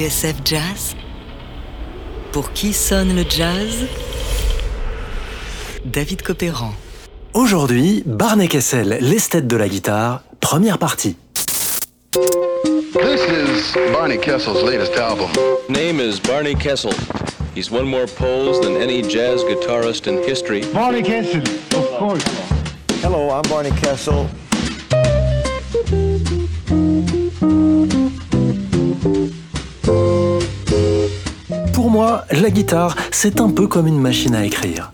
TSF Jazz Pour qui sonne le jazz? David Copéran. Aujourd'hui, Barney Kessel, l'esthète de la guitare, première partie. This is Barney Kessel's latest album. Name is Barney Kessel. He's won more polls than any jazz guitarist in history. Barney Kessel, of course. Hello, I'm Barney Kessel. Moi, la guitare, c'est un peu comme une machine à écrire.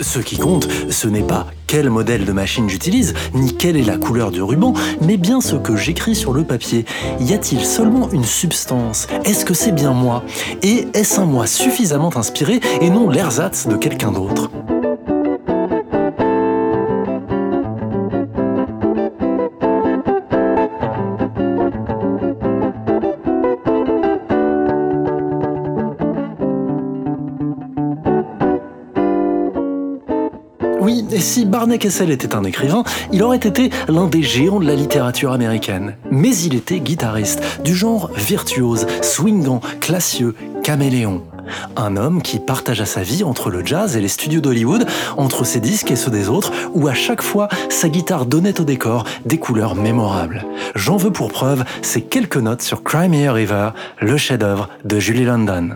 Ce qui compte, ce n'est pas quel modèle de machine j'utilise, ni quelle est la couleur du ruban, mais bien ce que j'écris sur le papier. Y a-t-il seulement une substance? Est-ce que c'est bien moi? Et est-ce un moi suffisamment inspiré et non l'ersatz de quelqu'un d'autre? Oui, et si Barney Kessel était un écrivain, il aurait été l'un des géants de la littérature américaine. Mais il était guitariste, du genre virtuose, swingant, classieux, caméléon. Un homme qui partagea sa vie entre le jazz et les studios d'Hollywood, entre ses disques et ceux des autres, où à chaque fois sa guitare donnait au décor des couleurs mémorables. J'en veux pour preuve ces quelques notes sur Cry Me a River, le chef-d'œuvre de Julie London.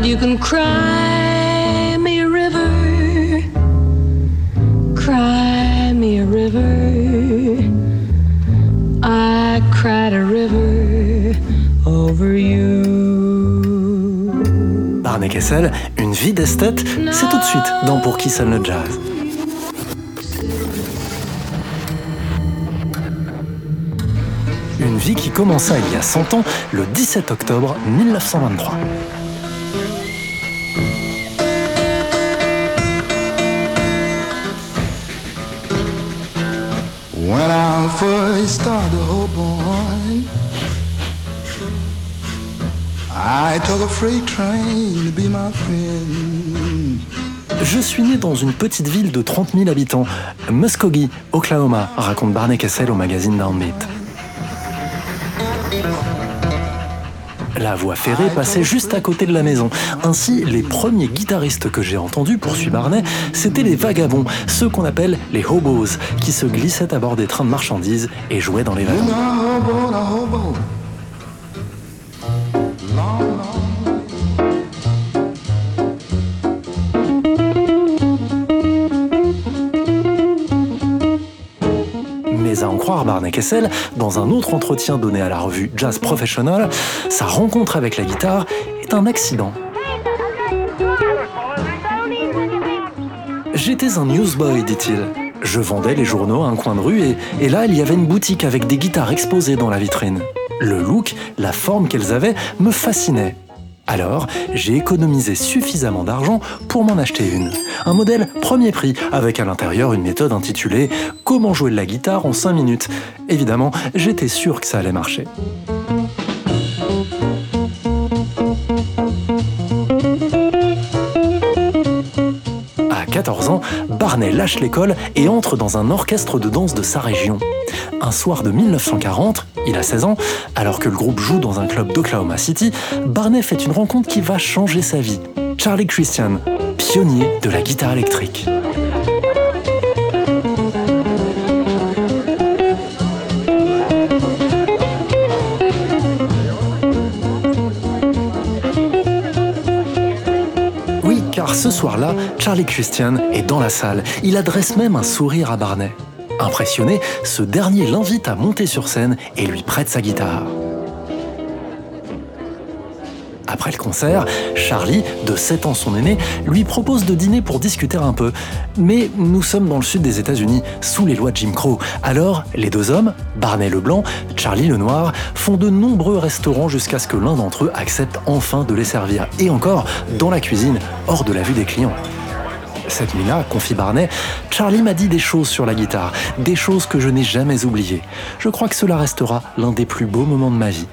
You can cry me a river. Cry me a river. I cried a river over you. Barney Kessel, une vie d'esthète, c'est tout de suite dans Pour qui sonne le jazz. Une vie qui commença il y a 100 ans, le 17 octobre 1923. First on, I took a train to be my friend. Je suis né dans une petite ville de 30 000 habitants, Muskogee, Oklahoma, raconte Barney Kessel au magazine Downbeat. La voie ferrée passait juste à côté de la maison. Ainsi, les premiers guitaristes que j'ai entendus, poursuit Barney, c'étaient les vagabonds, ceux qu'on appelle les hobos, qui se glissaient à bord des trains de marchandises et jouaient dans les wagons. Mais à en croire Barney Kessel, dans un autre entretien donné à la revue Jazz Professional, sa rencontre avec la guitare est un accident. J'étais un newsboy, dit-il. Je vendais les journaux à un coin de rue et, et là, il y avait une boutique avec des guitares exposées dans la vitrine. Le look, la forme qu'elles avaient me fascinait. Alors, j'ai économisé suffisamment d'argent pour m'en acheter une. Un modèle premier prix, avec à l'intérieur une méthode intitulée Comment jouer de la guitare en 5 minutes. Évidemment, j'étais sûr que ça allait marcher. À 14 ans, Barney lâche l'école et entre dans un orchestre de danse de sa région. Un soir de 1940, il a 16 ans, alors que le groupe joue dans un club d'Oklahoma City, Barney fait une rencontre qui va changer sa vie. Charlie Christian, pionnier de la guitare électrique. Oui, car ce soir-là, Charlie Christian est dans la salle. Il adresse même un sourire à Barney. Impressionné, ce dernier l'invite à monter sur scène et lui prête sa guitare. Après le concert, Charlie, de 7 ans son aîné, lui propose de dîner pour discuter un peu. Mais nous sommes dans le sud des États-Unis, sous les lois de Jim Crow. Alors, les deux hommes, Barney le blanc, Charlie le noir, font de nombreux restaurants jusqu'à ce que l'un d'entre eux accepte enfin de les servir. Et encore, dans la cuisine, hors de la vue des clients. Cette nuit-là, confie Barney, Charlie m'a dit des choses sur la guitare, des choses que je n'ai jamais oubliées. Je crois que cela restera l'un des plus beaux moments de ma vie.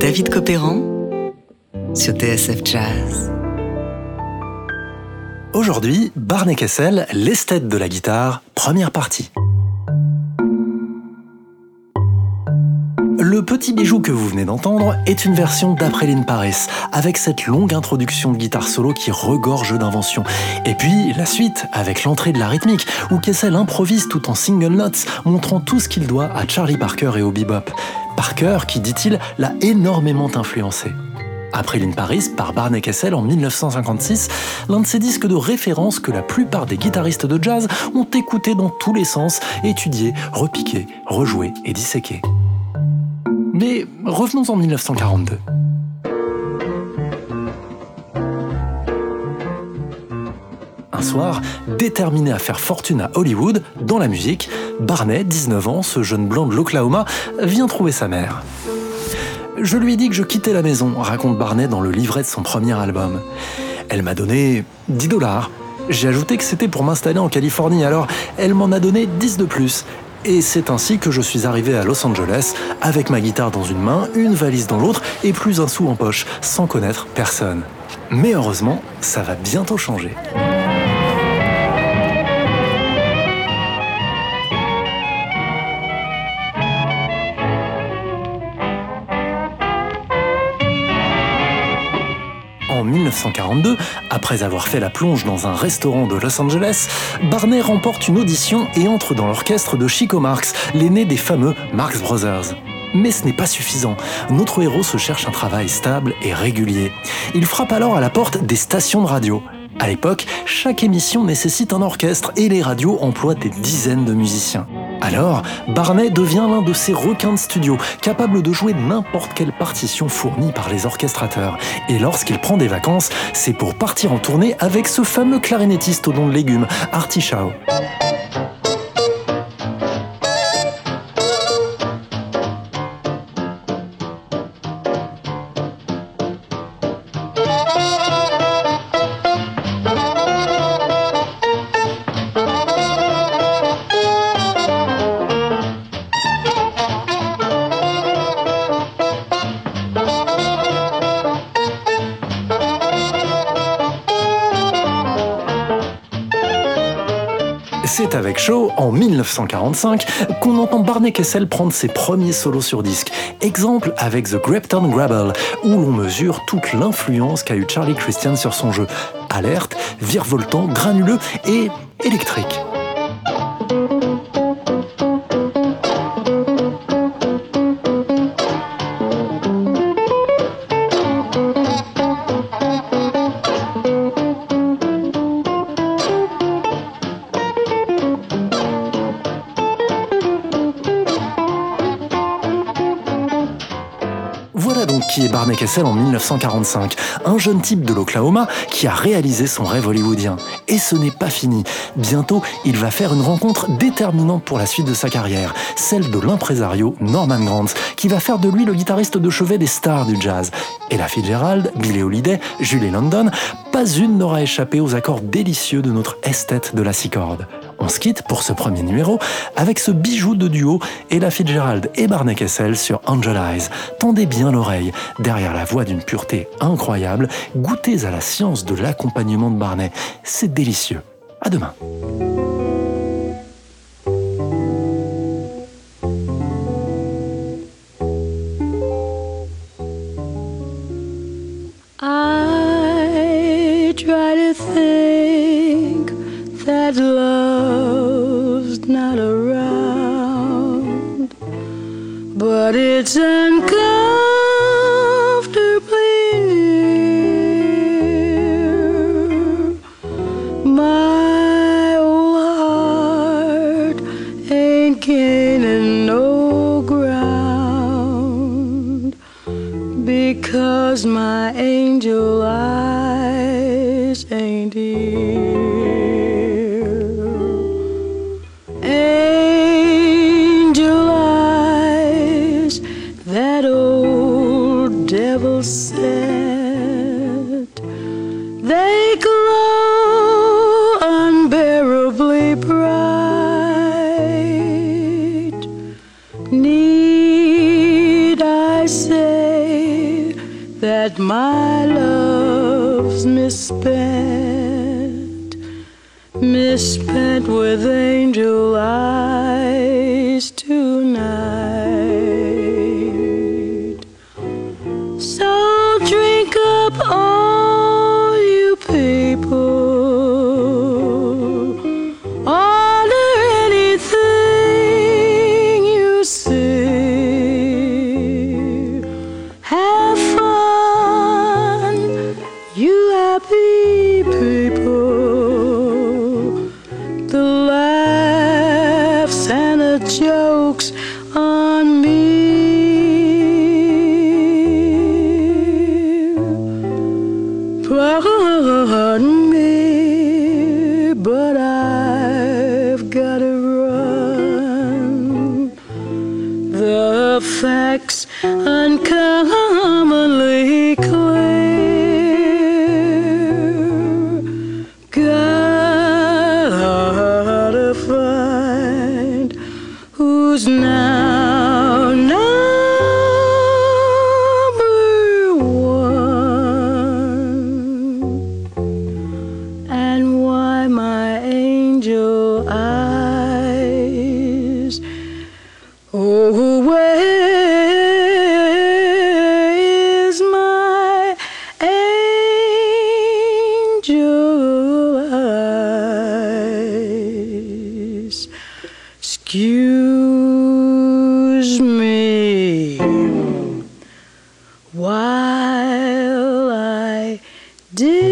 David Copéran sur TSF Jazz. Aujourd'hui, Barney Kessel, l'esthète de la guitare, première partie. Le petit bijou que vous venez d'entendre est une version d'Après in Paris, avec cette longue introduction de guitare solo qui regorge d'inventions. Et puis la suite, avec l'entrée de la rythmique, où Kessel improvise tout en single notes, montrant tout ce qu'il doit à Charlie Parker et au bebop. Parker, qui dit-il, l'a énormément influencé. Après l'In Paris par Barney Kessel en 1956, l'un de ces disques de référence que la plupart des guitaristes de jazz ont écouté dans tous les sens, étudié, repiqué, rejoué et disséqué. Mais revenons en 1942. Soir, déterminé à faire fortune à Hollywood, dans la musique, Barney, 19 ans, ce jeune blanc de l'Oklahoma, vient trouver sa mère. Je lui ai dit que je quittais la maison, raconte Barney dans le livret de son premier album. Elle m'a donné 10 dollars. J'ai ajouté que c'était pour m'installer en Californie, alors elle m'en a donné 10 de plus. Et c'est ainsi que je suis arrivé à Los Angeles, avec ma guitare dans une main, une valise dans l'autre et plus un sou en poche, sans connaître personne. Mais heureusement, ça va bientôt changer. 1942, après avoir fait la plonge dans un restaurant de Los Angeles, Barney remporte une audition et entre dans l'orchestre de Chico Marx, l'aîné des fameux Marx Brothers. Mais ce n'est pas suffisant. Notre héros se cherche un travail stable et régulier. Il frappe alors à la porte des stations de radio. À l'époque, chaque émission nécessite un orchestre et les radios emploient des dizaines de musiciens. Alors, Barney devient l'un de ces requins de studio, capable de jouer n'importe quelle partition fournie par les orchestrateurs. Et lorsqu'il prend des vacances, c'est pour partir en tournée avec ce fameux clarinettiste au nom de légumes, Artie Shaw. C'est avec Shaw, en 1945, qu'on entend Barney Kessel prendre ses premiers solos sur disque. Exemple avec The Grapton Grabble, où l'on mesure toute l'influence qu'a eu Charlie Christian sur son jeu. Alerte, virevoltant, granuleux et électrique. Kessel en 1945, un jeune type de l'Oklahoma qui a réalisé son rêve hollywoodien. Et ce n'est pas fini. Bientôt, il va faire une rencontre déterminante pour la suite de sa carrière, celle de l'impresario Norman Granz, qui va faire de lui le guitariste de chevet des stars du jazz. Et la Fitzgerald, Billie Holiday, Julie London, pas une n'aura échappé aux accords délicieux de notre esthète de la six. On se quitte pour ce premier numéro avec ce bijou de duo Ella Fitzgerald et Barney Kessel sur Angel Eyes. Tendez bien l'oreille, derrière la voix d'une pureté incroyable, goûtez à la science de l'accompagnement de Barney. C'est délicieux. À demain. Because my angel. Eyes soir. While I did.